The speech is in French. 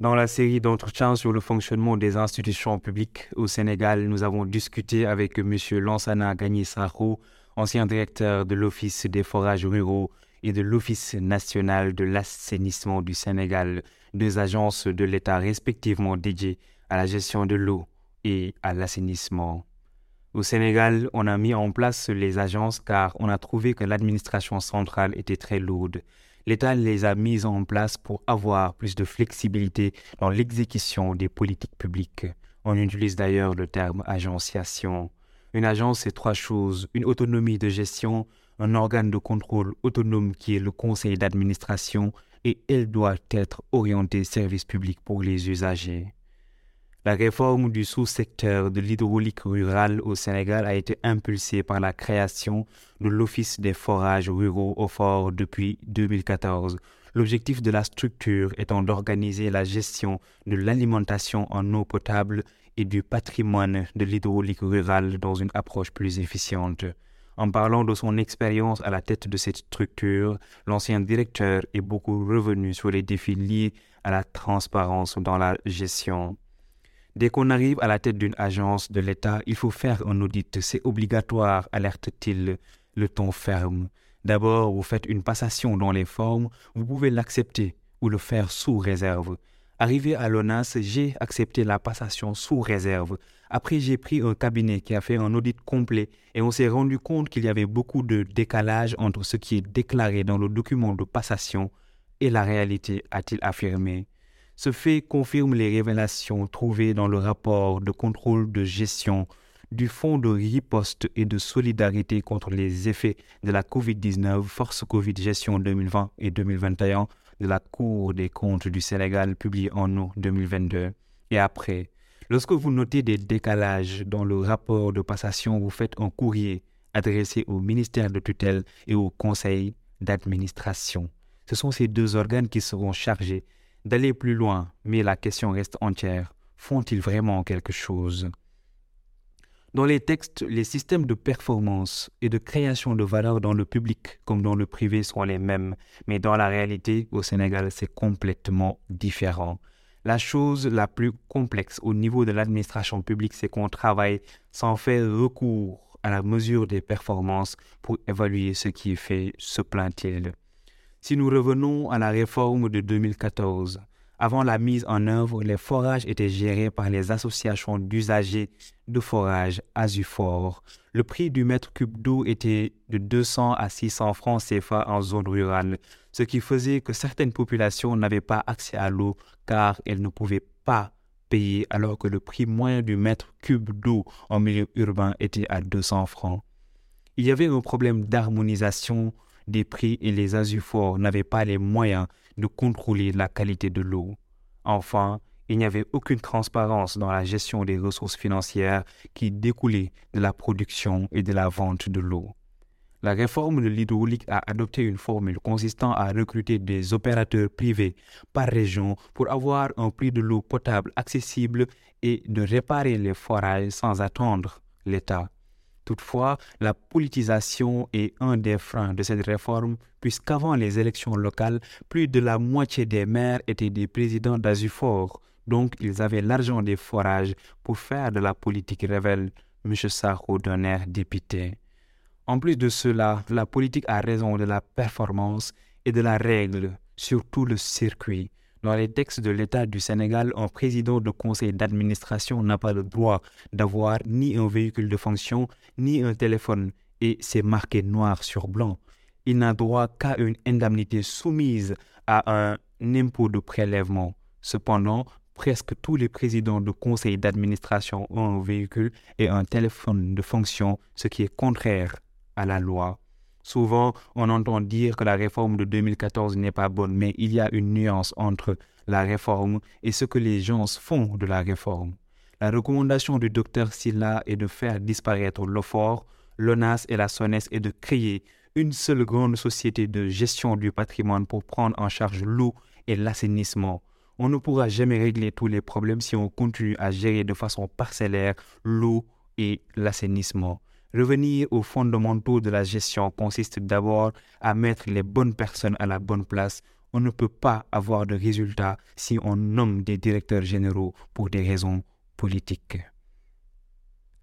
Dans la série d'entretiens sur le fonctionnement des institutions publiques au Sénégal, nous avons discuté avec M. Lansana Gagné ancien directeur de l'Office des forages ruraux et de l'Office national de l'assainissement du Sénégal, deux agences de l'État respectivement dédiées à la gestion de l'eau et à l'assainissement. Au Sénégal, on a mis en place les agences car on a trouvé que l'administration centrale était très lourde l'État les a mises en place pour avoir plus de flexibilité dans l'exécution des politiques publiques. On utilise d'ailleurs le terme agenciation. Une agence, c'est trois choses. Une autonomie de gestion, un organe de contrôle autonome qui est le conseil d'administration et elle doit être orientée service public pour les usagers. La réforme du sous-secteur de l'hydraulique rurale au Sénégal a été impulsée par la création de l'Office des forages ruraux au fort depuis 2014. L'objectif de la structure étant d'organiser la gestion de l'alimentation en eau potable et du patrimoine de l'hydraulique rurale dans une approche plus efficiente. En parlant de son expérience à la tête de cette structure, l'ancien directeur est beaucoup revenu sur les défis liés à la transparence dans la gestion. Dès qu'on arrive à la tête d'une agence de l'État, il faut faire un audit. C'est obligatoire, alerte-t-il le ton ferme. D'abord, vous faites une passation dans les formes, vous pouvez l'accepter ou le faire sous réserve. Arrivé à l'ONAS, j'ai accepté la passation sous réserve. Après, j'ai pris un cabinet qui a fait un audit complet et on s'est rendu compte qu'il y avait beaucoup de décalage entre ce qui est déclaré dans le document de passation et la réalité, a-t-il affirmé. Ce fait confirme les révélations trouvées dans le rapport de contrôle de gestion du Fonds de riposte et de solidarité contre les effets de la COVID-19, Force Covid Gestion 2020 et 2021 de la Cour des comptes du Sénégal publié en août 2022. Et après, lorsque vous notez des décalages dans le rapport de passation, vous faites un courrier adressé au ministère de tutelle et au conseil d'administration. Ce sont ces deux organes qui seront chargés d'aller plus loin, mais la question reste entière. Font-ils vraiment quelque chose? Dans les textes, les systèmes de performance et de création de valeur dans le public comme dans le privé sont les mêmes, mais dans la réalité, au Sénégal, c'est complètement différent. La chose la plus complexe au niveau de l'administration publique, c'est qu'on travaille sans faire recours à la mesure des performances pour évaluer ce qui est fait, se plaint-il. Si nous revenons à la réforme de 2014, avant la mise en œuvre, les forages étaient gérés par les associations d'usagers de forage Azufor. Le prix du mètre cube d'eau était de 200 à 600 francs CFA en zone rurale, ce qui faisait que certaines populations n'avaient pas accès à l'eau car elles ne pouvaient pas payer alors que le prix moyen du mètre cube d'eau en milieu urbain était à 200 francs. Il y avait un problème d'harmonisation des prix et les azuforts n'avaient pas les moyens de contrôler la qualité de l'eau. Enfin, il n'y avait aucune transparence dans la gestion des ressources financières qui découlaient de la production et de la vente de l'eau. La réforme de l'hydraulique a adopté une formule consistant à recruter des opérateurs privés par région pour avoir un prix de l'eau potable accessible et de réparer les forages sans attendre l'État. Toutefois, la politisation est un des freins de cette réforme, puisqu'avant les élections locales, plus de la moitié des maires étaient des présidents d'Azufor, donc ils avaient l'argent des forages pour faire de la politique, révèle M. Sarko d'un. En plus de cela, la politique a raison de la performance et de la règle sur tout le circuit. Dans les textes de l'État du Sénégal, un président de conseil d'administration n'a pas le droit d'avoir ni un véhicule de fonction, ni un téléphone, et c'est marqué noir sur blanc. Il n'a droit qu'à une indemnité soumise à un impôt de prélèvement. Cependant, presque tous les présidents de conseil d'administration ont un véhicule et un téléphone de fonction, ce qui est contraire à la loi. Souvent, on entend dire que la réforme de 2014 n'est pas bonne, mais il y a une nuance entre la réforme et ce que les gens font de la réforme. La recommandation du docteur Silla est de faire disparaître l'OFOR, l'ONAS et la SONES et de créer une seule grande société de gestion du patrimoine pour prendre en charge l'eau et l'assainissement. On ne pourra jamais régler tous les problèmes si on continue à gérer de façon parcellaire l'eau et l'assainissement. Revenir aux fondamentaux de la gestion consiste d'abord à mettre les bonnes personnes à la bonne place, On ne peut pas avoir de résultats si on nomme des directeurs généraux pour des raisons politiques.